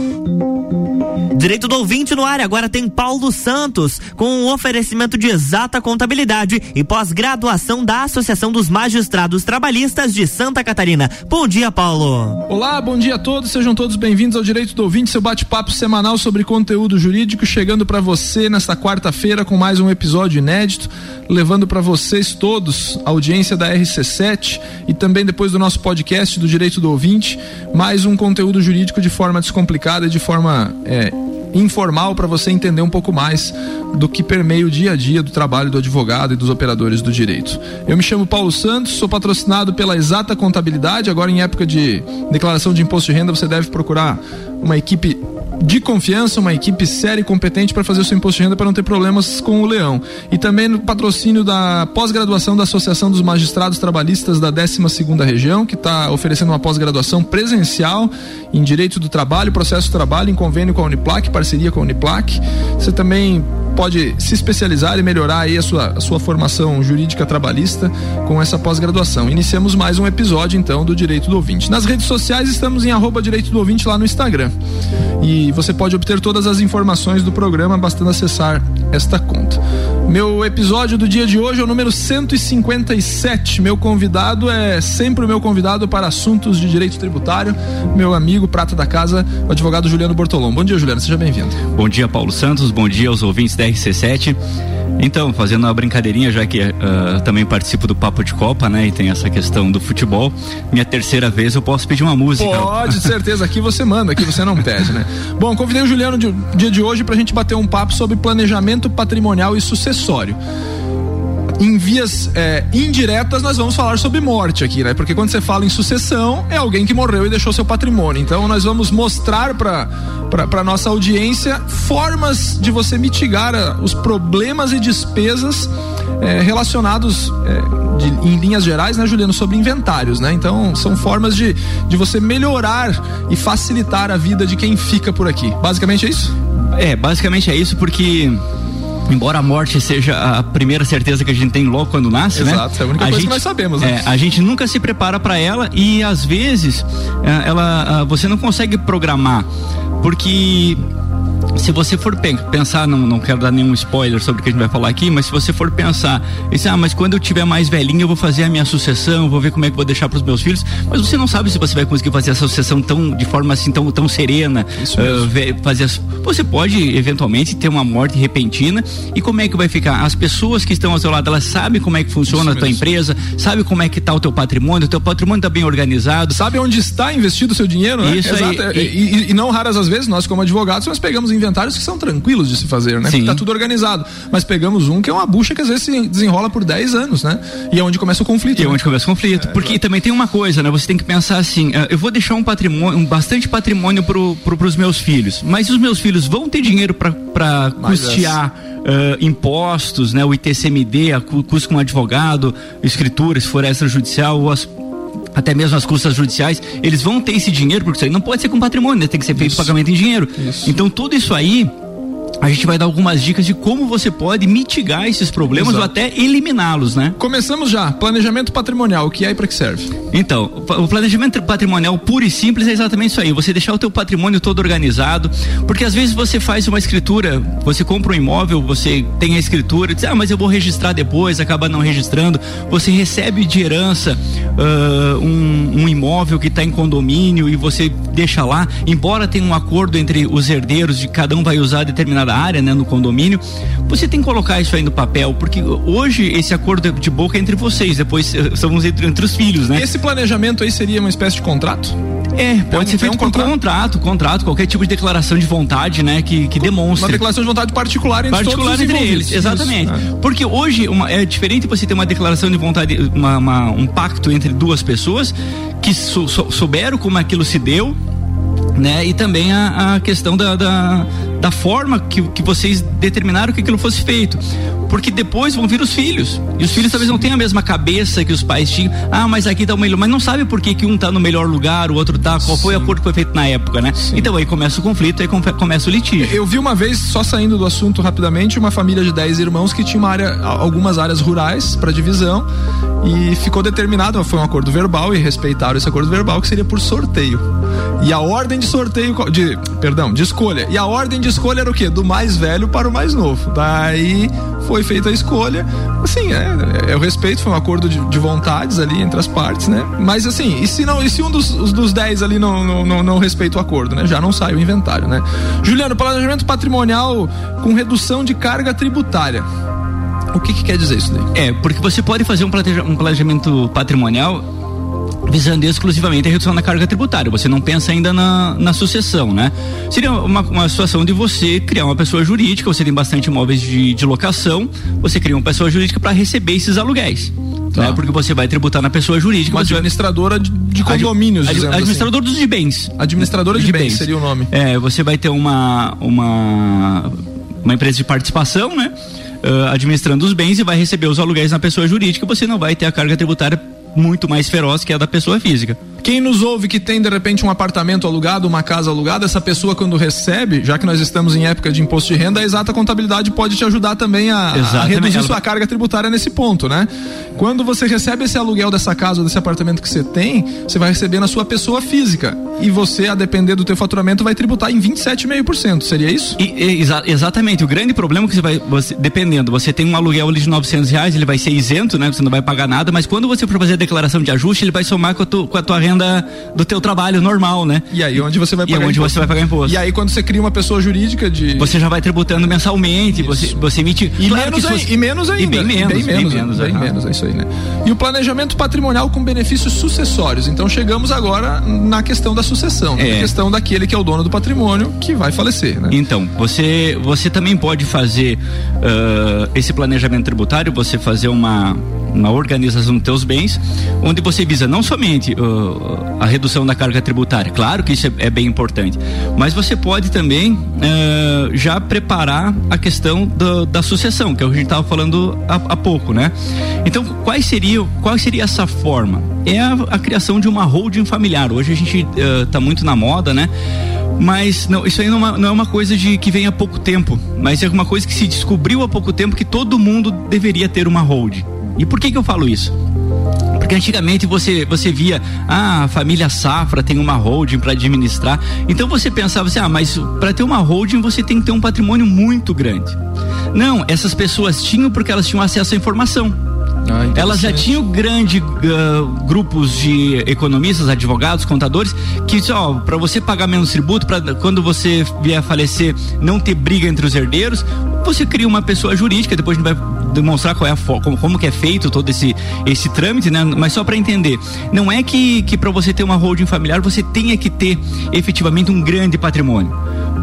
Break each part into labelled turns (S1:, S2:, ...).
S1: Thank you. Direito do ouvinte no ar, agora tem Paulo Santos, com um oferecimento de exata contabilidade e pós-graduação da Associação dos Magistrados Trabalhistas de Santa Catarina. Bom dia, Paulo.
S2: Olá, bom dia a todos, sejam todos bem-vindos ao Direito do Ouvinte, seu bate-papo semanal sobre conteúdo jurídico, chegando para você nesta quarta-feira com mais um episódio inédito, levando para vocês todos, a audiência da RC7 e também depois do nosso podcast do Direito do Ouvinte, mais um conteúdo jurídico de forma descomplicada e de forma é, informal para você entender um pouco mais do que permeia o dia a dia do trabalho do advogado e dos operadores do direito. Eu me chamo Paulo Santos, sou patrocinado pela Exata Contabilidade. Agora, em época de declaração de imposto de renda, você deve procurar uma equipe de confiança, uma equipe séria e competente para fazer o seu imposto de renda para não ter problemas com o leão. E também no patrocínio da pós-graduação da Associação dos Magistrados Trabalhistas da 12 segunda Região, que está oferecendo uma pós-graduação presencial em Direito do Trabalho, Processo do Trabalho, em convênio com a Uniplac, parceria com a Uniplac. Você também pode se especializar e melhorar aí a sua, a sua formação jurídica trabalhista com essa pós-graduação. Iniciamos mais um episódio então do Direito do Ouvinte. Nas redes sociais estamos em arroba Direito do Ouvinte lá no Instagram. E você pode obter todas as informações do programa bastando acessar esta conta. Meu episódio do dia de hoje é o número 157. Meu convidado é sempre o meu convidado para assuntos de direito tributário, meu amigo prata da casa, o advogado Juliano Bortolom. Bom dia, Juliano, seja bem-vindo.
S3: Bom dia, Paulo Santos. Bom dia aos ouvintes da RC7. Então, fazendo uma brincadeirinha, já que uh, também participo do Papo de Copa, né? E tem essa questão do futebol. Minha terceira vez eu posso pedir uma música.
S2: Pode, de certeza. Aqui você manda, aqui você não pede, né? Bom, convidei o Juliano no dia de hoje para a gente bater um papo sobre planejamento patrimonial e sucessório em vias é, indiretas, nós vamos falar sobre morte aqui, né? Porque quando você fala em sucessão, é alguém que morreu e deixou seu patrimônio. Então, nós vamos mostrar para para nossa audiência formas de você mitigar a, os problemas e despesas é, relacionados é, de, em linhas gerais, né, Juliano, sobre inventários, né? Então são formas de, de você melhorar e facilitar a vida de quem fica por aqui. Basicamente é isso?
S3: É, basicamente é isso porque embora a morte seja a primeira certeza que a gente tem logo quando nasce,
S2: Exato,
S3: né?
S2: Exato, é a única a coisa gente, que nós sabemos, né?
S3: É, a gente nunca se prepara para ela e às vezes é, ela, você não consegue programar porque se você for pensar, não, não quero dar nenhum spoiler sobre o que a gente vai falar aqui, mas se você for pensar, esse, ah, mas quando eu tiver mais velhinho eu vou fazer a minha sucessão, vou ver como é que vou deixar para os meus filhos, mas você não sabe se você vai conseguir fazer essa sucessão tão de forma assim tão, tão serena, uh, fazer as, você pode eventualmente ter uma morte repentina e como é que vai ficar? As pessoas que estão ao seu lado, elas sabem como é que funciona Isso a tua mesmo. empresa, sabe como é que está o teu patrimônio, o teu patrimônio está bem organizado,
S2: sabe onde está investido o seu dinheiro, né?
S3: Isso
S2: Exato.
S3: Aí,
S2: e, e, e, não raras as vezes nós como advogados nós pegamos inventários que são tranquilos de se fazer, né? Sim. Porque tá tudo organizado. Mas pegamos um que é uma bucha que às vezes se desenrola por 10 anos, né? E é onde começa o conflito.
S3: E
S2: é
S3: né? onde começa o conflito. É, Porque também tem uma coisa, né? Você tem que pensar assim, uh, eu vou deixar um patrimônio, um bastante patrimônio pro, pro, pros meus filhos. Mas os meus filhos vão ter dinheiro para custear uh, impostos, né? O ITCMD, a custo com advogado, escritura, se for extrajudicial, ou as até mesmo as custas judiciais, eles vão ter esse dinheiro, porque isso aí não pode ser com patrimônio, né? tem que ser feito isso. pagamento em dinheiro. Isso. Então tudo isso aí a gente vai dar algumas dicas de como você pode mitigar esses problemas Exato. ou até eliminá-los, né?
S2: Começamos já. Planejamento patrimonial, o que é e para que serve?
S3: Então, o planejamento patrimonial puro e simples é exatamente isso aí. Você deixar o teu patrimônio todo organizado, porque às vezes você faz uma escritura, você compra um imóvel, você tem a escritura, diz, ah, mas eu vou registrar depois, acaba não registrando. Você recebe de herança uh, um, um imóvel que está em condomínio e você deixa lá, embora tenha um acordo entre os herdeiros de cada um vai usar determinada área, né, no condomínio, você tem que colocar isso aí no papel, porque hoje esse acordo de boca é entre vocês, depois eh, somos entre, entre os filhos, né?
S2: Esse planejamento aí seria uma espécie de contrato?
S3: É, pode é ser feito um por contrato. contrato, contrato, qualquer tipo de declaração de vontade, né, que, que demonstre.
S2: Uma declaração de vontade particular entre
S3: particular
S2: todos
S3: entre eles, exatamente. Isso, é. Porque hoje uma, é diferente você ter uma declaração de vontade, uma, uma, um pacto entre duas pessoas que sou, souberam como aquilo se deu, né? E também a, a questão da, da, da, forma que, que vocês determinaram que aquilo fosse feito. Porque depois vão vir os filhos. E os filhos talvez não tenham a mesma cabeça que os pais tinham. Ah, mas aqui tá o melhor. Mas não sabe por que, que um tá no melhor lugar, o outro tá. Qual foi o acordo que foi feito na época, né? Sim. Então aí começa o conflito, aí começa o litígio.
S2: Eu vi uma vez, só saindo do assunto rapidamente, uma família de 10 irmãos que tinha uma área, algumas áreas rurais para divisão E ficou determinado, foi um acordo verbal e respeitaram esse acordo verbal que seria por sorteio. E a ordem de sorteio, de, perdão, de escolha. E a ordem de escolha era o quê? Do mais velho para o mais novo. Daí foi feita a escolha. Assim, é, é, é o respeito, foi um acordo de, de, vontades ali entre as partes, né? Mas assim, e se, não, e se um dos, dos dez ali não, não, não, não respeita o acordo, né? Já não sai o inventário, né? Juliano, planejamento patrimonial com redução de carga tributária. O que, que quer dizer isso daí?
S3: É, porque você pode fazer um planejamento patrimonial visando exclusivamente a redução da carga tributária. Você não pensa ainda na, na sucessão, né? Seria uma, uma situação de você criar uma pessoa jurídica, você tem bastante imóveis de, de locação, você cria uma pessoa jurídica para receber esses aluguéis. Tá. Né? Porque você vai tributar na pessoa jurídica.
S2: Uma administradora vai... de, de condomínios,
S3: Ad, Administrador assim. dos de bens.
S2: Administradora de, de bens, bens, seria o nome.
S3: É, você vai ter uma, uma, uma empresa de participação, né? Uh, administrando os bens e vai receber os aluguéis na pessoa jurídica, você não vai ter a carga tributária muito mais feroz que a da pessoa física.
S2: Quem nos ouve que tem de repente um apartamento alugado, uma casa alugada, essa pessoa quando recebe, já que nós estamos em época de imposto de renda, a exata contabilidade pode te ajudar também a, a reduzir Ela... sua carga tributária nesse ponto, né? Quando você recebe esse aluguel dessa casa ou desse apartamento que você tem, você vai receber na sua pessoa física e você, a depender do teu faturamento, vai tributar em 27,5%. Seria isso?
S3: E, e, exa exatamente. O grande problema é que você vai, você, dependendo, você tem um aluguel ali de 900 reais, ele vai ser isento, né? Você não vai pagar nada, mas quando você for fazer a declaração de ajuste, ele vai somar com a, tu, com a tua renda renda do teu trabalho normal, né?
S2: E aí onde você vai pagar
S3: e onde imposto. você vai pagar imposto.
S2: E aí quando você cria uma pessoa jurídica de
S3: você já vai tributando mensalmente, você você emite
S2: e claro menos e menos ainda.
S3: E bem menos, bem menos, bem menos,
S2: bem menos, é isso aí, né? E o planejamento patrimonial com benefícios sucessórios. Então chegamos agora na questão da sucessão, é. na questão daquele que é o dono do patrimônio que vai falecer, né?
S3: Então, você você também pode fazer uh, esse planejamento tributário, você fazer uma uma organização dos teus bens, onde você visa não somente uh, a redução da carga tributária, claro que isso é, é bem importante, mas você pode também uh, já preparar a questão do, da sucessão, que é o que a gente estava falando há, há, pouco, né? Então, quais seria, qual seria essa forma? É a, a criação de uma holding familiar. Hoje a gente está uh, muito na moda, né? Mas não, isso aí não, é não é uma coisa de que vem há pouco tempo, mas é uma coisa que se descobriu há pouco tempo que todo mundo deveria ter uma holding. E por que que eu falo isso? Porque antigamente você, você via, ah, a família Safra tem uma holding para administrar. Então você pensava assim, ah, mas para ter uma holding você tem que ter um patrimônio muito grande. Não, essas pessoas tinham porque elas tinham acesso à informação. Ah, elas já tinham grandes uh, grupos de economistas, advogados, contadores que ó, para você pagar menos tributo, para quando você vier a falecer não ter briga entre os herdeiros, você cria uma pessoa jurídica, depois a gente vai demonstrar qual é a como, como que é feito todo esse esse trâmite, né? Mas só para entender, não é que que para você ter uma holding familiar você tenha que ter efetivamente um grande patrimônio.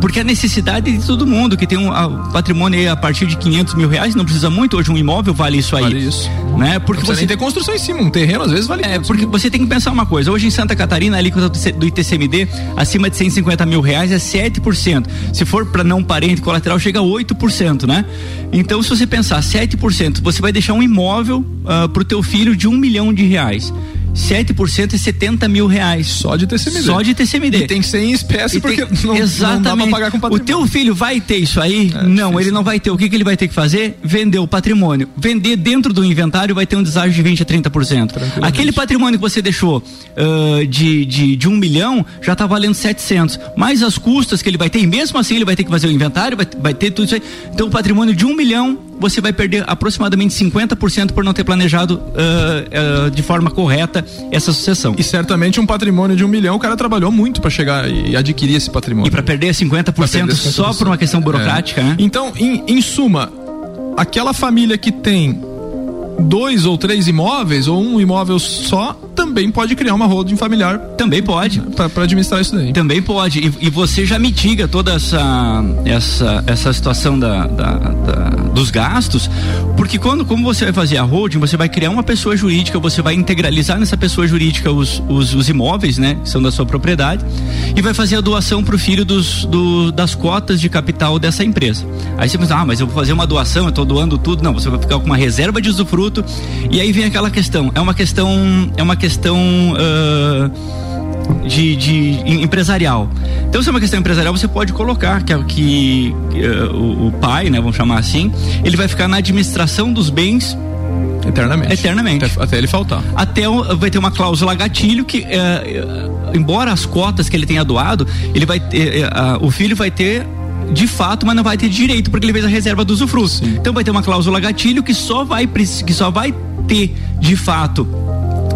S3: Porque a necessidade de todo mundo que tem um a, patrimônio a partir de 500 mil reais não precisa muito hoje um imóvel vale isso aí
S2: vale isso.
S3: né? Porque
S2: não você tem construção em cima um terreno às vezes vale
S3: é porque mil. você tem que pensar uma coisa hoje em Santa Catarina ali do ITCMD acima de 150 mil reais é 7% se for para não parente colateral chega a 8% né? Então se você pensar 7% você vai deixar um imóvel uh, pro teu filho de um milhão de reais 7% é 70 mil reais.
S2: Só de TCMD.
S3: Só de TCMD.
S2: E tem que ser em espécie, porque
S3: tem, não, exatamente. não dá pra pagar com patrimônio. O teu filho vai ter isso aí? É, não, difícil. ele não vai ter. O que, que ele vai ter que fazer? Vender o patrimônio. Vender dentro do inventário vai ter um deságio de 20 a 30%. Aquele patrimônio que você deixou uh, de, de, de um milhão já tá valendo 700. Mais as custas que ele vai ter, e mesmo assim ele vai ter que fazer o inventário, vai, vai ter tudo isso aí. Então o patrimônio de um milhão você vai perder aproximadamente 50% por não ter planejado uh, uh, de forma correta essa sucessão.
S2: E certamente um patrimônio de um milhão, o cara trabalhou muito para chegar e adquirir esse patrimônio.
S3: E para perder 50%, perder 50% só por uma questão burocrática, é. né?
S2: Então, em, em suma, aquela família que tem dois ou três imóveis ou um imóvel só, também pode criar uma holding familiar.
S3: Também pode.
S2: Para administrar isso daí.
S3: Também pode. E, e, você já mitiga toda essa essa, essa situação da, da, da, dos gastos, porque quando como você vai fazer a holding, você vai criar uma pessoa jurídica, você vai integralizar nessa pessoa jurídica os, os, os imóveis, né, que são da sua propriedade, e vai fazer a doação para o filho dos, do, das cotas de capital dessa empresa. Aí você pensa, ah, mas eu vou fazer uma doação, eu estou doando tudo. Não, você vai ficar com uma reserva de usufruto. E aí vem aquela questão, é uma questão, é uma questão uh, de, de, empresarial. Então, se é uma questão empresarial, você pode colocar que, que uh, o, o pai, né, vamos chamar assim, ele vai ficar na administração dos bens
S2: Eternamente.
S3: Eternamente.
S2: Até, até ele faltar.
S3: Até vai ter uma cláusula gatilho que, é, é, embora as cotas que ele tenha doado, ele vai ter, é, o filho vai ter de fato, mas não vai ter direito porque ele fez a reserva do usufruto. Então vai ter uma cláusula gatilho que só vai que só vai ter de fato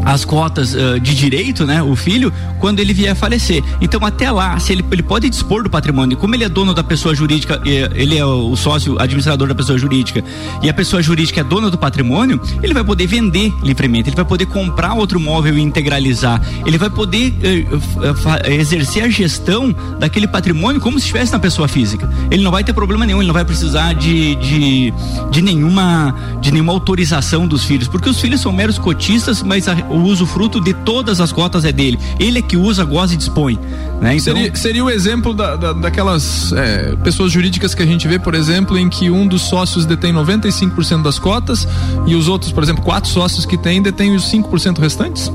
S3: as cotas uh, de direito, né, o filho, quando ele vier a falecer. Então até lá, se ele, ele pode dispor do patrimônio, como ele é dono da pessoa jurídica, ele é o sócio administrador da pessoa jurídica e a pessoa jurídica é dona do patrimônio, ele vai poder vender livremente, ele vai poder comprar outro móvel e integralizar, ele vai poder uh, uh, exercer a gestão daquele patrimônio como se estivesse na pessoa física. Ele não vai ter problema nenhum, ele não vai precisar de, de, de nenhuma de nenhuma autorização dos filhos, porque os filhos são meros cotistas, mas a, o usufruto de todas as cotas é dele. Ele é que usa, goza e dispõe. Né?
S2: Então... Seria, seria o exemplo da, da daquelas é, pessoas jurídicas que a gente vê, por exemplo, em que um dos sócios detém 95% das cotas e os outros, por exemplo, quatro sócios que têm detêm os 5% restantes?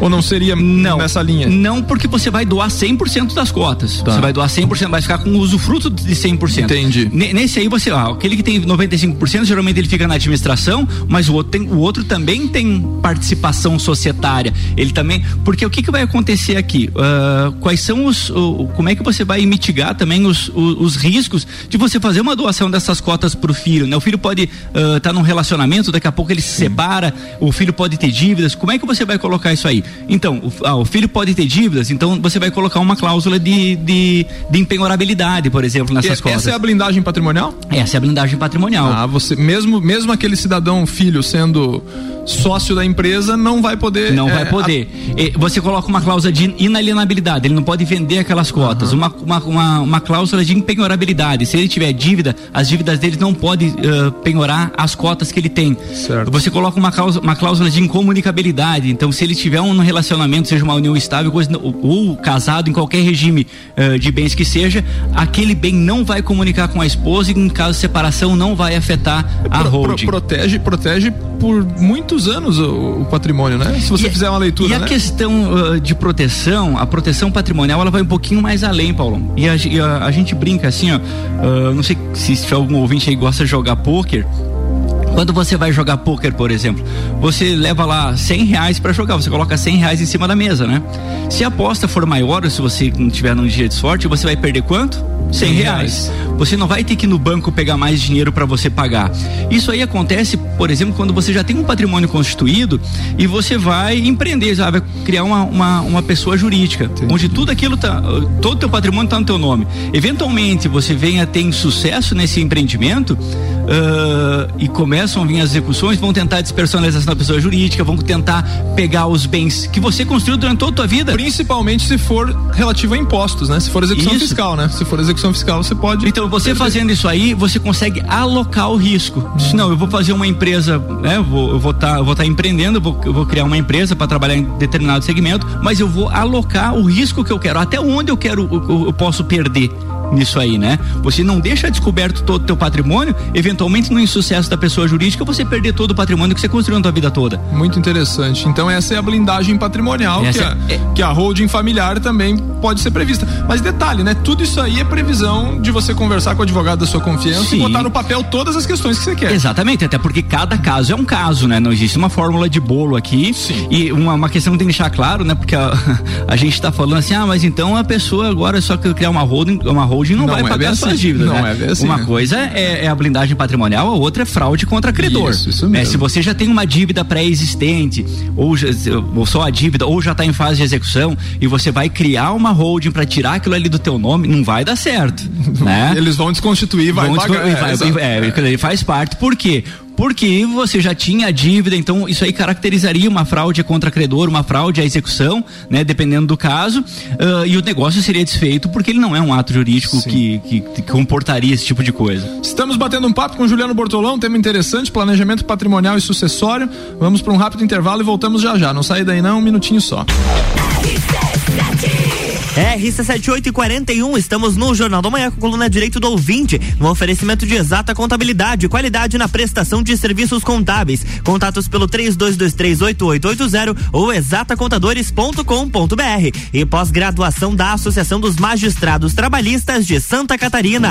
S2: Ou não seria não, nessa linha?
S3: Não, porque você vai doar 100% das cotas. Tá. Você vai doar 100%, vai ficar com o usufruto de 100%.
S2: Entendi.
S3: N nesse aí você, ó, aquele que tem 95%, geralmente ele fica na administração, mas o outro, tem, o outro também tem participação societária. Ele também, porque o que, que vai acontecer aqui? Uh, quais são os, uh, como é que você vai mitigar também os, os, os, riscos de você fazer uma doação dessas cotas para o filho, né? O filho pode estar uh, tá num relacionamento, daqui a pouco ele se separa, o filho pode ter dívidas. Como é que você vai colocar isso aí? Então, o, ah, o, filho pode ter dívidas, então você vai colocar uma cláusula de, de, de empenhorabilidade, por exemplo, nessas
S2: e,
S3: cotas.
S2: Essa é a blindagem patrimonial?
S3: Essa é a blindagem patrimonial.
S2: Ah, você, mesmo, mesmo aquele cidadão filho sendo sócio da empresa não vai poder.
S3: Não é, vai poder. A... Você coloca uma cláusula de inalienabilidade, ele não pode vender aquelas cotas. Uhum. Uma, uma, uma, uma, cláusula de empenhorabilidade. Se ele tiver dívida, as dívidas dele não podem uh, penhorar as cotas que ele tem.
S2: Certo.
S3: Você coloca uma cláusula, uma cláusula de incomunicabilidade. Então, se ele tiver um relacionamento, seja uma união estável, ou, ou casado em qualquer regime uh, de bens que seja, aquele bem não vai comunicar com a esposa e, em caso de separação, não vai afetar a pro, holding.
S2: Pro, protege, protege por muitos anos o, o patrimônio, né? Se você e, fizer uma leitura.
S3: E
S2: né?
S3: a questão uh, de proteção, a proteção patrimonial, ela vai um pouquinho mais além, Paulo. E a, e a, a gente brinca assim, ó. Uh, não sei se, se algum ouvinte aí gosta de jogar pôquer. Quando você vai jogar pôquer, por exemplo, você leva lá 100 reais para jogar, você coloca 100 reais em cima da mesa, né? Se a aposta for maior, ou se você não tiver num dia de sorte, você vai perder quanto? 100 reais. Você não vai ter que ir no banco pegar mais dinheiro para você pagar. Isso aí acontece, por exemplo, quando você já tem um patrimônio constituído e você vai empreender, vai criar uma, uma, uma pessoa jurídica, Entendi. onde tudo aquilo tá, todo o teu patrimônio está no teu nome. Eventualmente você venha ter sucesso nesse empreendimento uh, e começam a vir as execuções, vão tentar a despersonalização da pessoa jurídica, vão tentar pegar os bens que você construiu durante toda a tua vida.
S2: Principalmente se for relativo a impostos, né? Se for execução isso. fiscal, né? Se for execução fiscal, você pode.
S3: Então, você perder. fazendo isso aí, você consegue alocar o risco. Diz, não, eu vou fazer uma empresa, né? Eu vou estar vou tá, vou tá empreendendo, eu vou, eu vou criar uma empresa para trabalhar em determinado segmento, mas eu vou alocar o risco que eu quero, até onde eu quero, eu, eu posso perder nisso aí, né? Você não deixa descoberto todo o teu patrimônio, eventualmente no insucesso da pessoa jurídica, você perder todo o patrimônio que você construiu na tua vida toda.
S2: Muito interessante. Então essa é a blindagem patrimonial que a, é... que a holding familiar também pode ser prevista. Mas detalhe, né? Tudo isso aí é previsão de você conversar com o advogado da sua confiança Sim. e botar no papel todas as questões que você quer.
S3: Exatamente, até porque cada caso é um caso, né? Não existe uma fórmula de bolo aqui.
S2: Sim.
S3: E uma, uma questão que tem que deixar claro, né? Porque a, a gente está falando assim, ah, mas então a pessoa agora é só criar uma holding, uma holding holding não, não vai é pagar suas assim. dívidas. Não né? é assim, Uma né? coisa é, é, a blindagem patrimonial, a outra é fraude contra credor.
S2: Isso, isso mesmo.
S3: É, se você já tem uma dívida pré-existente, ou, ou, só a dívida, ou já está em fase de execução, e você vai criar uma holding para tirar aquilo ali do teu nome, não vai dar certo. né?
S2: Eles vão desconstituir, vai
S3: vão
S2: pagar.
S3: Desconstituir, vai, é, é, ele faz parte. Por quê? Porque você já tinha a dívida, então isso aí caracterizaria uma fraude contra credor, uma fraude à execução, né, dependendo do caso, uh, e o negócio seria desfeito porque ele não é um ato jurídico que, que, que, comportaria esse tipo de coisa.
S2: Estamos batendo um papo com Juliano Bortolão, tema interessante, planejamento patrimonial e sucessório. Vamos para um rápido intervalo e voltamos já já. Não sai daí não, um minutinho só.
S1: RC7841, estamos no Jornal da Manhã com coluna Direito do Ouvinte, no oferecimento de exata contabilidade, qualidade na prestação de serviços contábeis. Contatos pelo 32238880 ou exatacontadores.com.br e pós-graduação da Associação dos Magistrados Trabalhistas de Santa Catarina.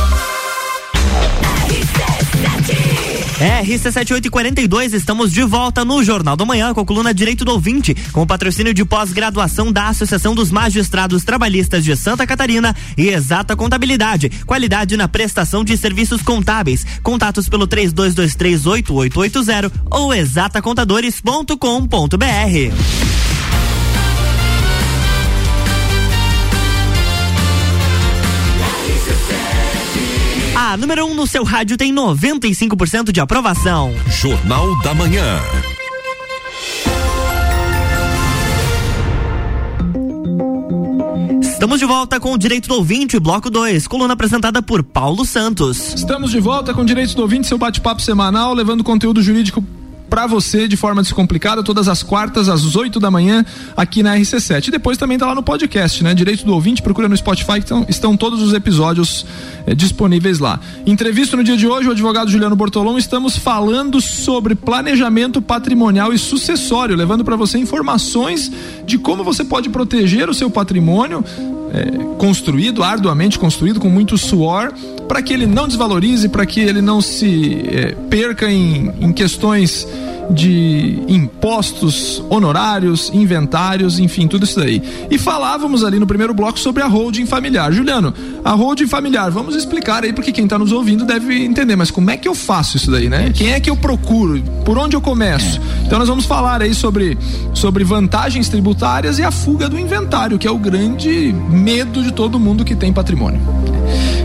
S1: RC7842, estamos de volta no Jornal da Manhã com a coluna Direito do Ouvinte, com o patrocínio de pós-graduação da Associação dos Magistrados Trabalhistas de Santa Catarina e Exata Contabilidade. Qualidade na prestação de serviços contábeis. Contatos pelo 32238880 ou exatacontadores.com.br. A número 1 um no seu rádio tem 95% de aprovação.
S4: Jornal da Manhã.
S1: Estamos de volta com o Direito do Ouvinte, bloco 2, coluna apresentada por Paulo Santos.
S2: Estamos de volta com o Direito do Ouvinte, seu bate-papo semanal, levando conteúdo jurídico para você de forma descomplicada todas as quartas às 8 da manhã aqui na RC7. E depois também tá lá no podcast, né? Direito do ouvinte, procura no Spotify, então estão todos os episódios eh, disponíveis lá. Entrevista no dia de hoje, o advogado Juliano Bortolom, estamos falando sobre planejamento patrimonial e sucessório, levando para você informações de como você pode proteger o seu patrimônio é, construído, arduamente construído, com muito suor, para que ele não desvalorize, para que ele não se é, perca em, em questões de impostos, honorários, inventários, enfim, tudo isso daí. E falávamos ali no primeiro bloco sobre a holding familiar. Juliano, a holding familiar, vamos explicar aí porque quem está nos ouvindo deve entender, mas como é que eu faço isso daí, né? Quem é que eu procuro? Por onde eu começo? Então nós vamos falar aí sobre, sobre vantagens tributárias e a fuga do inventário, que é o grande medo de todo mundo que tem patrimônio.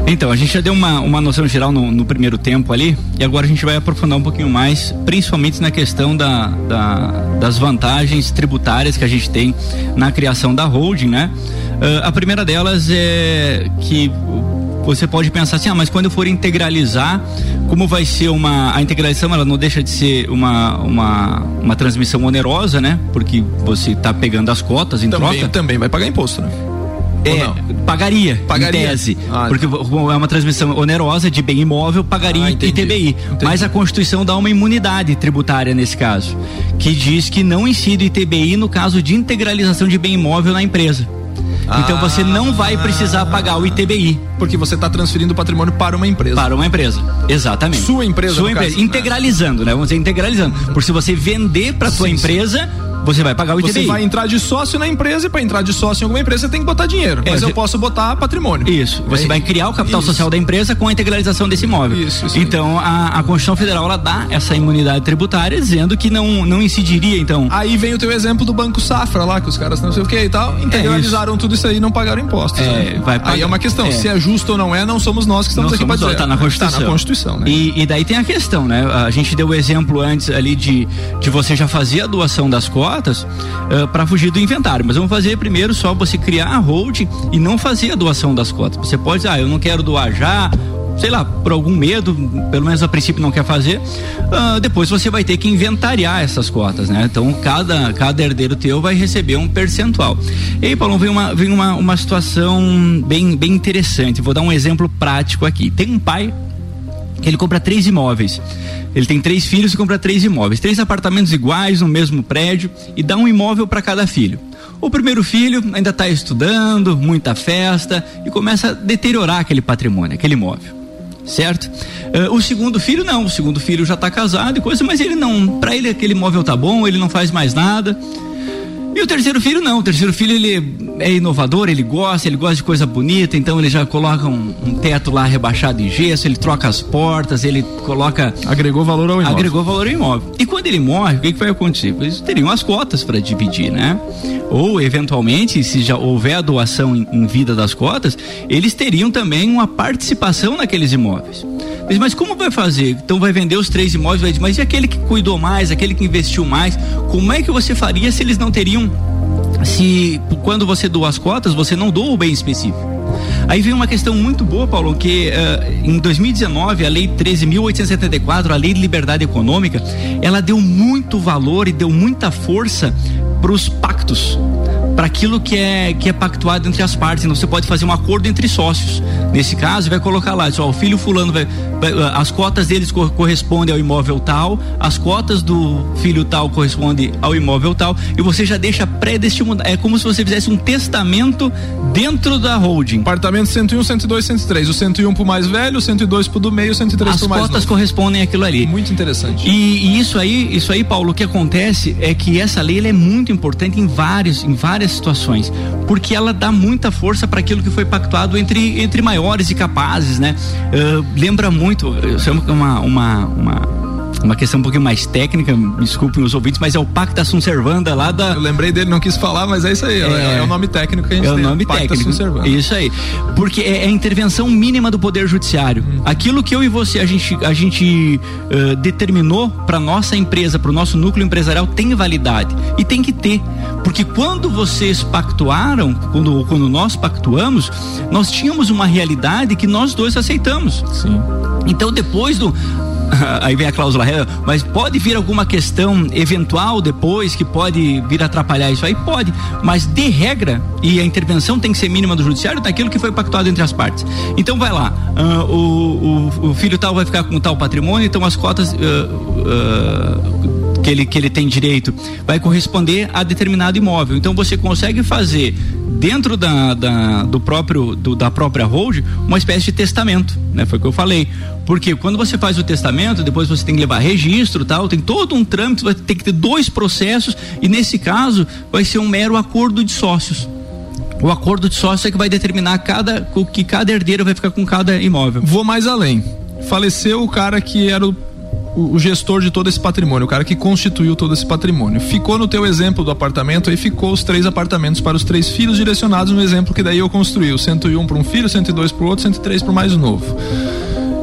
S3: Então, a gente já deu uma, uma noção geral no, no, primeiro tempo ali, e agora a gente vai aprofundar um pouquinho mais, principalmente na questão da, da das vantagens tributárias que a gente tem na criação da holding, né? Uh, a primeira delas é que você pode pensar assim, ah, mas quando eu for integralizar, como vai ser uma a integralização, ela não deixa de ser uma uma, uma transmissão onerosa, né? Porque você está pegando as cotas em
S2: também,
S3: troca.
S2: Também vai pagar imposto, né?
S3: É, pagaria, pagaria, em tese. Ah, porque é uma transmissão onerosa de bem imóvel, pagaria ah, entendi, ITBI. Entendi. Mas a Constituição dá uma imunidade tributária nesse caso, que diz que não incide ITBI no caso de integralização de bem imóvel na empresa. Ah, então você não vai precisar pagar o ITBI.
S2: Porque você está transferindo o patrimônio para uma empresa.
S3: Para uma empresa, exatamente.
S2: Sua empresa.
S3: Sua empresa. Caso, integralizando, né? Vamos dizer, integralizando. Por se você vender para sua sim, empresa, você vai pagar o ITBI.
S2: Você vai entrar de sócio na empresa e para entrar de sócio em alguma empresa você tem que botar dinheiro. É, mas eu posso botar patrimônio.
S3: Isso. Você é, vai criar o capital isso. social da empresa com a integralização desse imóvel. Isso. isso então a, a Constituição Federal ela dá essa imunidade tributária dizendo que não, não incidiria então.
S2: Aí vem o teu exemplo do Banco Safra lá, que os caras não sei o que e tal, integralizaram é tudo isso aí e não pagaram impostos. É,
S3: né? vai pagar.
S2: Aí é uma questão, é. se é justo ou não é, não somos nós que estamos não aqui para dizer.
S3: Tá na Constituição.
S2: Tá na Constituição, né?
S3: E, e daí tem a questão, né? A gente deu o exemplo antes ali de, de você já fazer a doação das cotas, uh, eh, para fugir do inventário. Mas vamos fazer primeiro só você criar a hold e não fazer a doação das cotas. Você pode dizer, ah, eu não quero doar já, sei lá, por algum medo, pelo menos a princípio não quer fazer, uh, depois você vai ter que inventariar essas cotas, né? Então cada, cada herdeiro teu vai receber um percentual. E aí, Paulo, vem uma, vem uma, uma situação bem, bem interessante. Vou dar um exemplo prático aqui. Tem um pai ele compra três imóveis. Ele tem três filhos e compra três imóveis, três apartamentos iguais no mesmo prédio e dá um imóvel para cada filho. O primeiro filho ainda está estudando, muita festa e começa a deteriorar aquele patrimônio, aquele imóvel. certo? Uh, o segundo filho não, o segundo filho já está casado e coisa, mas ele não, para ele aquele imóvel tá bom, ele não faz mais nada. E o terceiro filho não, o terceiro filho ele é inovador, ele gosta, ele gosta de coisa bonita, então ele já coloca um, um teto lá rebaixado em gesso, ele troca as portas, ele coloca.
S2: Agregou valor ao imóvel.
S3: Agregou valor ao imóvel. E quando ele morre, o que, que vai acontecer? Eles teriam as cotas para dividir, né? Ou, eventualmente, se já houver a doação em, em vida das cotas, eles teriam também uma participação naqueles imóveis. Mas como vai fazer? Então vai vender os três imóveis, mas e aquele que cuidou mais, aquele que investiu mais? Como é que você faria se eles não teriam se quando você doa as cotas, você não doa o bem específico. Aí vem uma questão muito boa, Paulo, que uh, em 2019 a lei 13.874, a lei de liberdade econômica, ela deu muito valor e deu muita força para os pactos para aquilo que é que é pactuado entre as partes. Então você pode fazer um acordo entre sócios. Nesse caso, vai colocar lá, ó, o filho fulano vai, vai, as cotas deles correspondem ao imóvel tal, as cotas do filho tal correspondem ao imóvel tal, e você já deixa pré-destinado. É como se você fizesse um testamento dentro da holding.
S2: Apartamento 101, 102, 103. O 101 pro mais velho, o 102 pro do meio, o 103
S3: as
S2: pro mais
S3: As cotas correspondem àquilo ali.
S2: Muito interessante.
S3: E, e, isso aí, isso aí, Paulo, o que acontece é que essa lei é muito importante em vários, em várias várias situações, porque ela dá muita força para aquilo que foi pactuado entre, entre maiores e capazes, né? Uh, lembra muito, eu sei uma, uma, uma uma questão um pouquinho mais técnica, me desculpem os ouvintes, mas é o Pacta Sunt Servanda lá da.
S2: Eu lembrei dele, não quis falar, mas é isso aí, é, é, é o nome técnico que a gente
S3: É
S2: tem,
S3: o nome
S2: Pacta
S3: técnico.
S2: Sunt Servanda.
S3: Isso aí. Porque é, é, a intervenção mínima do Poder Judiciário. Hum. Aquilo que eu e você, a gente, a gente uh, determinou para nossa empresa, para o nosso núcleo empresarial, tem validade. E tem que ter. Porque quando vocês pactuaram, quando, quando nós pactuamos, nós tínhamos uma realidade que nós dois aceitamos.
S2: Sim.
S3: Então, depois do aí vem a cláusula mas pode vir alguma questão eventual depois que pode vir atrapalhar isso aí? Pode, mas de regra, e a intervenção tem que ser mínima do judiciário, daquilo que foi pactuado entre as partes. Então vai lá, uh, o, o, o, filho tal vai ficar com tal patrimônio, então as cotas. Uh, uh, que ele, que ele tem direito vai corresponder a determinado imóvel. Então você consegue fazer dentro da, da do próprio do, da própria hold uma espécie de testamento, né? Foi o que eu falei. Porque quando você faz o testamento, depois você tem que levar registro, tal, tem todo um trâmite, vai ter que ter dois processos e nesse caso vai ser um mero acordo de sócios. O acordo de sócios é que vai determinar cada o que cada herdeiro vai ficar com cada imóvel.
S2: Vou mais além. Faleceu o cara que era o o, gestor de todo esse patrimônio, o cara que constituiu todo esse patrimônio. Ficou no teu exemplo do apartamento, aí ficou os três apartamentos para os três filhos direcionados no exemplo que daí eu construí, o 101 para um filho, 102 para o outro, 103 para o mais novo.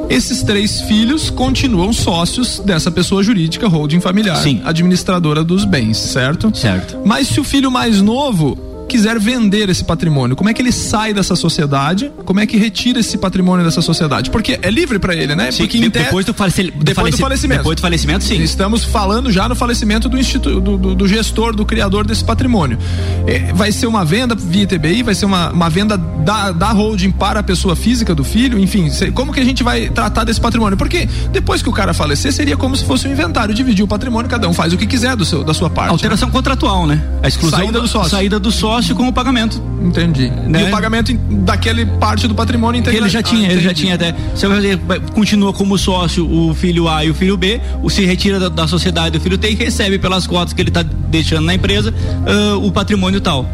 S2: Esses três filhos continuam sócios dessa pessoa jurídica holding familiar,
S3: Sim.
S2: administradora dos bens, certo?
S3: Certo.
S2: Mas se o filho mais novo quiser vender esse patrimônio, como é que ele sai dessa sociedade? Como é que retira esse patrimônio dessa sociedade? Porque é livre para ele, né?
S3: Sim,
S2: Porque
S3: de, depois, do, falece, do,
S2: depois
S3: faleci,
S2: do falecimento.
S3: Depois do falecimento, sim.
S2: Estamos falando já no falecimento do, instituto, do, do, do gestor, do criador desse patrimônio. É, vai ser uma venda via TBI, vai ser uma, uma venda da, da holding para a pessoa física do filho, enfim, como que a gente vai tratar desse patrimônio? Porque depois que o cara falecer, seria como se fosse um inventário, dividir o patrimônio, cada um faz o que quiser do seu, da sua parte.
S3: Alteração
S2: né?
S3: contratual, né? A exclusão
S2: saída do sócio.
S3: Saída do sócio com o pagamento.
S2: Entendi.
S3: Né?
S2: E o pagamento daquele parte do patrimônio integrado.
S3: Ele já tinha,
S2: ah,
S3: ele já tinha até. Você vai, continua como sócio o filho A e o filho B, o se retira da, da sociedade o filho T e recebe pelas cotas que ele está deixando na empresa uh, o patrimônio tal.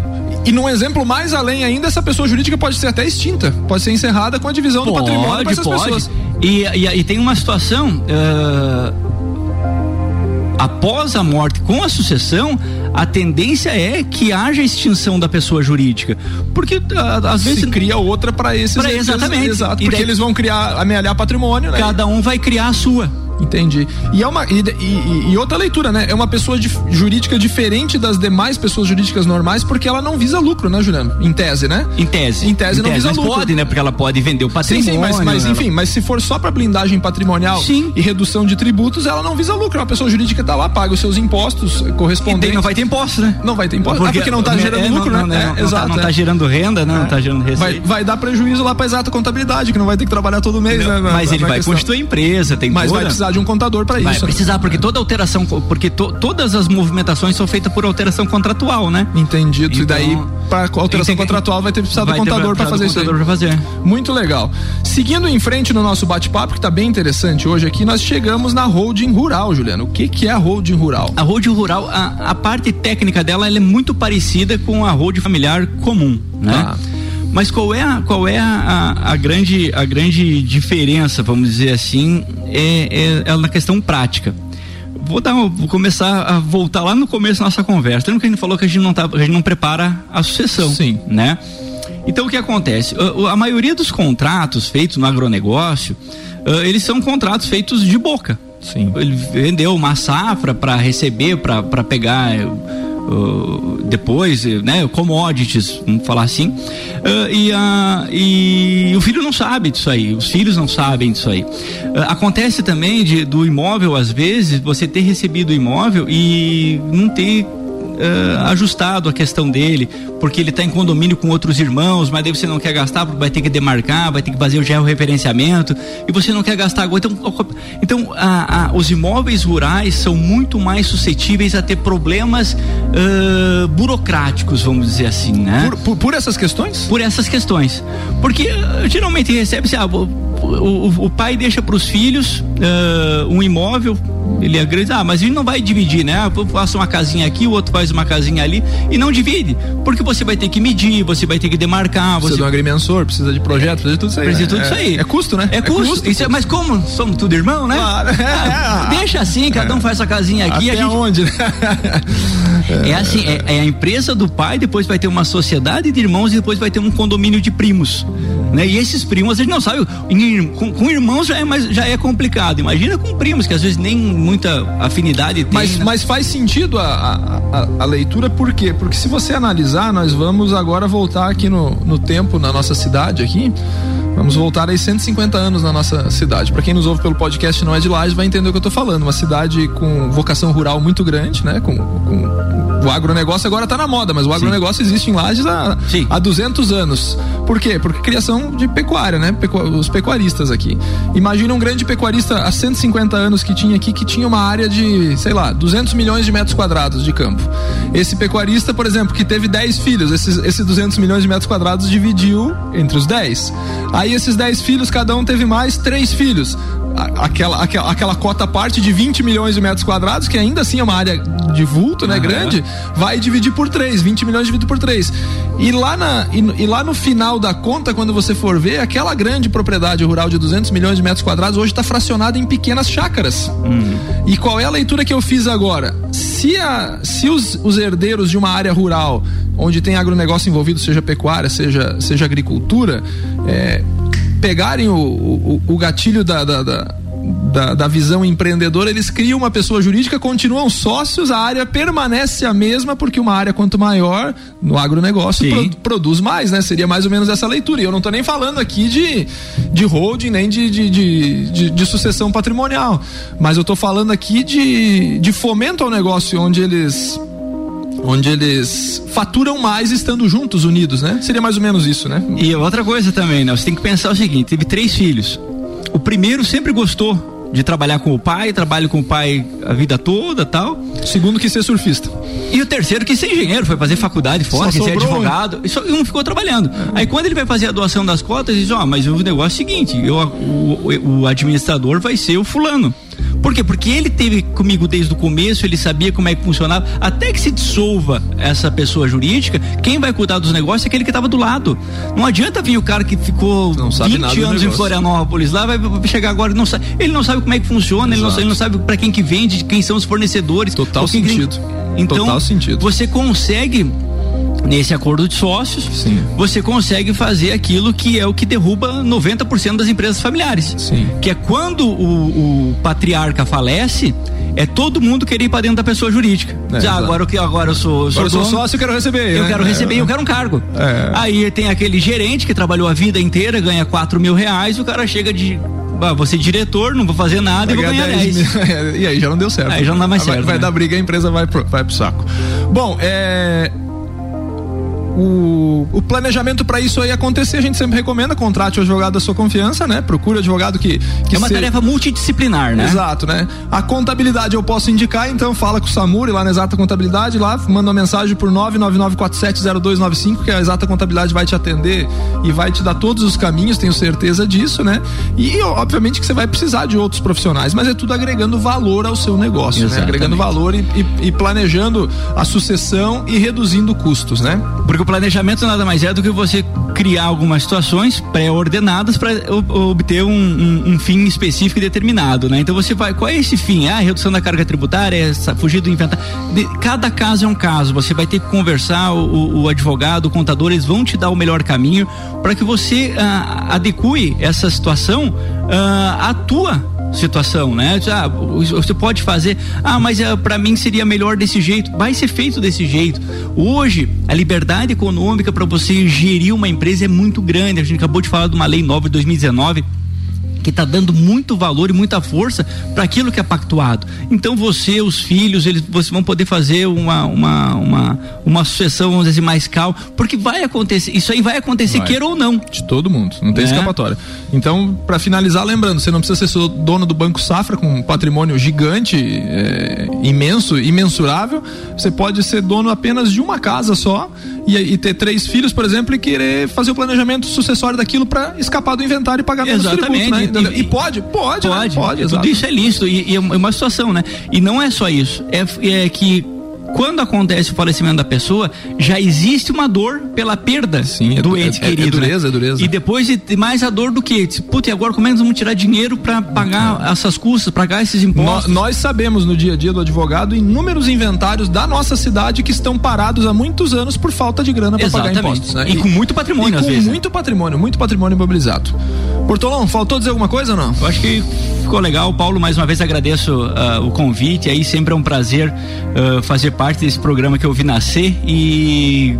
S2: E num exemplo mais além ainda, essa pessoa jurídica pode ser até extinta, pode ser encerrada com a divisão
S3: pode,
S2: do patrimônio para essas
S3: pode.
S2: pessoas.
S3: E, e, e, tem uma situação. Uh, após a morte com a sucessão, a tendência é que haja extinção da pessoa jurídica. Porque às vezes.
S2: Se cria outra para esses.
S3: Pra exatamente.
S2: Exato, porque daí, eles vão criar, amealhar patrimônio, né?
S3: Cada um vai criar a sua.
S2: Entendi. E é uma e, e, e, outra leitura, né? É uma pessoa de, jurídica diferente das demais pessoas jurídicas normais, porque ela não visa lucro, né, Juliano? Em tese, né?
S3: Em tese.
S2: Em tese, em não
S3: tese,
S2: visa
S3: mas
S2: lucro.
S3: pode, né? Porque ela pode vender o patrimônio.
S2: Sim, sim, mas, mas
S3: ela...
S2: enfim, mas se for só para blindagem patrimonial
S3: sim.
S2: e redução de tributos, ela não visa lucro. É uma pessoa jurídica tá lá, paga os seus impostos correspondentes.
S3: E não vai ter imposto, né?
S2: Não vai ter imposto. Porque, ah, porque não tá gerando
S3: é,
S2: lucro,
S3: não,
S2: né?
S3: Não,
S2: é,
S3: não,
S2: exato.
S3: Tá, não tá gerando renda, né? Não tá gerando receita.
S2: Vai, vai dar prejuízo lá pra exata contabilidade, que não vai ter que trabalhar todo mês, né?
S3: Mas ele vai constituir empresa, tem
S2: Mas
S3: toda...
S2: vai precisar precisar de um contador para isso. Vai
S3: precisar, porque toda alteração, porque to, todas as movimentações são feitas por alteração contratual, né?
S2: Entendido. Então, e daí, para alteração contratual, vai ter precisado do contador para fazer isso. Aí.
S3: Fazer.
S2: Muito legal. Seguindo em frente no nosso bate-papo, que está bem interessante hoje aqui, nós chegamos na holding rural, Juliano. O que, que é a holding rural?
S3: A holding rural, a, a parte técnica dela é muito parecida com a holding familiar comum, né? Ah. Mas qual é a, qual é a, a, grande, a grande diferença, vamos dizer assim, é, é, é na questão prática vou dar, vou começar a voltar lá no começo da nossa conversa. Lembra que a gente falou que a gente não tá, a gente não prepara a sucessão, Sim. né? Então o que acontece? A, a maioria dos contratos feitos no agronegócio, eles são contratos feitos de boca. Sim. Ele vendeu uma safra para receber, para pegar uh, depois, né, commodities, vamos falar assim, uh, e, uh, e o filho não sabe disso aí, os filhos não sabem disso aí. acontece também de, do imóvel, às vezes, você ter recebido o imóvel e não ter uh, ajustado a questão dele, porque ele está em condomínio com outros irmãos, mas daí você não quer gastar, porque vai ter que demarcar, vai ter que fazer o georreferenciamento, e você não quer gastar agora. Então, então a, a, os imóveis rurais são muito mais suscetíveis a ter problemas uh, burocráticos, vamos dizer assim, né?
S2: Por, por, por, essas questões?
S3: Por essas questões. Porque uh, geralmente recebe-se, ah, o, pai deixa para os filhos um imóvel ele é grande, ah, mas ele não vai dividir, né? Ah, eu faço uma casinha aqui, o outro faz uma casinha ali e não divide. Porque você vai ter que medir, você vai ter que demarcar.
S2: Precisa
S3: você...
S2: de um agrimensor, precisa de projeto, precisa de tudo isso aí.
S3: Precisa de né? tudo isso aí.
S2: É, é, custo, né?
S3: É, é custo. custo, custo. É, mas como somos tudo irmão, né? Claro. Ah, deixa assim, cada um faz sua casinha aqui.
S2: Até
S3: a
S2: gente... onde? Né?
S3: é assim, é, é, a empresa do pai, depois vai ter uma sociedade de irmãos e depois vai ter um condomínio de primos. Né? E esses primos, a gente não sabe, com, com irmãos já é, mais, já é complicado. Imagina com primos, que às vezes nem muita afinidade tem.
S2: Mas, né? mas faz sentido a, a, a, leitura, por quê? Porque se você analisar, nós vamos agora voltar aqui no, no tempo, na nossa cidade aqui. Vamos voltar aí 150 anos na nossa cidade. Para quem nos ouve pelo podcast não é de Lages, vai entender o que eu tô falando. Uma cidade com vocação rural muito grande, né? Com, com o agronegócio agora tá na moda, mas o agronegócio Sim. existe em Lages há, há 200 anos. Por quê? Porque criação de pecuária, né? Pecu, os pecuaristas aqui. Imagina um grande pecuarista há 150 anos que tinha aqui, que tinha uma área de, sei lá, 200 milhões de metros quadrados de campo. Esse pecuarista, por exemplo, que teve 10 filhos, esses, esses 200 milhões de metros quadrados dividiu entre os 10. Aí esses 10 filhos, cada um teve mais três filhos. Aquela, aquela, aquela cota parte de 20 milhões de metros quadrados, que ainda assim é uma área de vulto, né? Uhum. Grande, vai dividir por 3, 20 milhões dividido por 3. E lá, na, e, e, lá no final da conta, quando você for ver, aquela grande propriedade rural de 200 milhões de metros quadrados hoje está fracionada em pequenas chácaras. Uhum. E qual é a leitura que eu fiz agora? Se, a, se os, os herdeiros de uma área rural, onde tem agronegócio envolvido, seja pecuária, seja, seja agricultura, é, pegarem o, o, o gatilho da, da, da da, da, visão empreendedora, eles criam uma pessoa jurídica, continuam sócios, a área permanece a mesma, porque uma área quanto maior no agronegócio pro, produz mais, né? Seria mais ou menos essa leitura. E eu não estou nem falando aqui de, de holding, nem de, de, de, de, de sucessão patrimonial. Mas eu estou falando aqui de, de fomento ao negócio, onde eles onde eles faturam mais estando juntos, unidos, né? Seria mais ou menos isso, né?
S3: E outra coisa também, né? Você tem que pensar o seguinte: teve três filhos. O primeiro sempre gostou de trabalhar com o pai, trabalho com o pai a vida toda tal.
S2: Segundo que ser surfista.
S3: E o terceiro que ser engenheiro, foi fazer faculdade fora, que ser advogado. E só um ficou trabalhando. Aí quando ele vai fazer a doação das cotas, ele diz, ó, oh, mas o negócio é o seguinte, eu, o, o, o administrador vai ser o fulano. Por quê? Porque ele teve comigo desde o começo, ele sabia como é que funcionava. Até que se dissolva essa pessoa jurídica, quem vai cuidar dos negócios é aquele que estava do lado. Não adianta vir o cara que ficou não 20 anos em Florianópolis lá, vai chegar agora não sabe. Ele não sabe como é que funciona, ele não, ele não, sabe para quem que vende, quem são os fornecedores.
S2: Total sentido.
S3: Então,
S2: Total sentido.
S3: você consegue nesse acordo de sócios, Sim. você consegue fazer aquilo que é o que derruba 90% das empresas familiares. Sim. Que é quando o, o patriarca falece, é todo mundo querer ir para dentro da pessoa jurídica. É, Já, agora que agora eu sou,
S2: sou, agora eu sou sócio, eu quero receber.
S3: Eu né? quero receber, é. eu quero um cargo. É. Aí tem aquele gerente que trabalhou a vida inteira, ganha 4 mil reais, e o cara chega de ah, vou ser diretor, não vou fazer nada vai e vou ganhar 10. 10.
S2: e aí já não deu certo.
S3: Aí já não dá mais certo.
S2: Vai, vai
S3: né?
S2: dar briga, a empresa vai pro, vai pro saco. Bom, é o, o planejamento para isso aí acontecer, a gente sempre recomenda, contrate o advogado da sua confiança, né? Procure advogado que. que
S3: é uma
S2: se...
S3: tarefa multidisciplinar, né?
S2: Exato, né? A contabilidade eu posso indicar, então fala com o Samuri lá na Exata Contabilidade, lá manda uma mensagem por 999470295, que a Exata Contabilidade vai te atender e vai te dar todos os caminhos, tenho certeza disso, né? E obviamente que você vai precisar de outros profissionais, mas é tudo agregando valor ao seu negócio, né? Agregando valor e, e, e planejando a sucessão e reduzindo custos, né?
S3: Porque o planejamento nada mais é do que você criar algumas situações pré-ordenadas para obter um, um, um, fim específico e determinado, né? Então você vai, qual é esse fim? Ah, redução da carga tributária, essa, fugir do inventário. Cada caso é um caso. Você vai ter que conversar, o, o advogado, o contador, eles vão te dar o melhor caminho para que você ah, adeque essa situação ah, à tua situação, né? Ah, você pode fazer, ah, mas é, para mim seria melhor desse jeito. Vai ser feito desse jeito. Hoje, a liberdade econômica para você gerir uma empresa é muito grande. A gente acabou de falar de uma lei nova de 2019 que está dando muito valor e muita força para aquilo que é pactuado. Então você, os filhos, eles vocês vão poder fazer uma uma uma, uma sucessão, vamos dizer assim, mais calma, porque vai acontecer, isso aí vai acontecer, vai. queira ou não.
S2: De todo mundo, não tem é. escapatória. Então, para finalizar, lembrando, você não precisa ser dono do Banco Safra com um patrimônio gigante, é, imenso, imensurável. Você pode ser dono apenas de uma casa só e, e, ter três filhos, por exemplo, e querer fazer o planejamento sucessório daquilo para escapar do inventário e pagar menos Exatamente. Tributo, né? E, e, pode, pode,
S3: pode,
S2: né? pode.
S3: Tudo isso é lícito e, e é uma situação, né? E não é só isso, é, é que quando acontece o falecimento da pessoa, já existe uma dor pela perda
S2: Sim,
S3: do
S2: é,
S3: ente é, querido.
S2: É dureza,
S3: né?
S2: é dureza.
S3: E depois mais a dor do que? Putz, e agora como é que nós vamos tirar dinheiro para pagar é. essas custas, pagar esses impostos?
S2: No, nós sabemos no dia a dia do advogado inúmeros inventários da nossa cidade que estão parados há muitos anos por falta de grana para pagar impostos. Né?
S3: E, e, com muito patrimônio,
S2: e
S3: às
S2: com
S3: vezes.
S2: Muito patrimônio, muito patrimônio imobilizado. Portolão, faltou dizer alguma coisa ou não?
S3: Eu acho que ficou legal. Paulo, mais uma vez agradeço uh, o convite. Aí sempre é um prazer uh, fazer parte desse programa que eu vi nascer e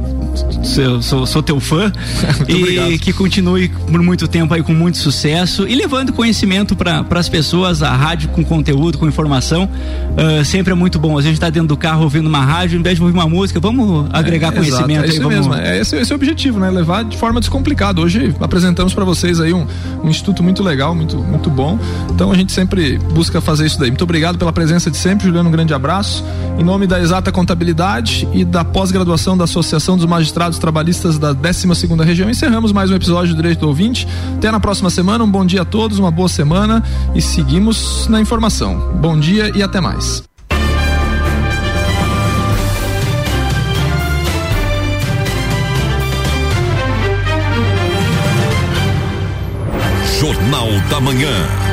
S3: sou, sou, sou teu fã e obrigado. que continue por muito tempo aí com muito sucesso e levando conhecimento para as pessoas, a rádio com conteúdo, com informação, uh, sempre é muito bom. Às vezes a gente está dentro do carro ouvindo uma rádio, em vez de ouvir uma música, vamos agregar é, conhecimento.
S2: É isso
S3: aí,
S2: mesmo, é esse, esse é o objetivo, né? Levar de forma descomplicada. Hoje apresentamos para vocês aí um, um instituto muito legal, muito, muito bom. Então a gente sempre busca fazer isso daí. Muito obrigado pela presença de sempre, Juliano. Um grande abraço. Em nome da Exata Contabilidade e da pós-graduação da Associação dos Magistrados Trabalhistas da 12 Região, encerramos mais um episódio do Direito do Ouvinte. Até na próxima semana. Um bom dia a todos, uma boa semana e seguimos na informação. Bom dia e até mais.
S4: Jornal da Manhã.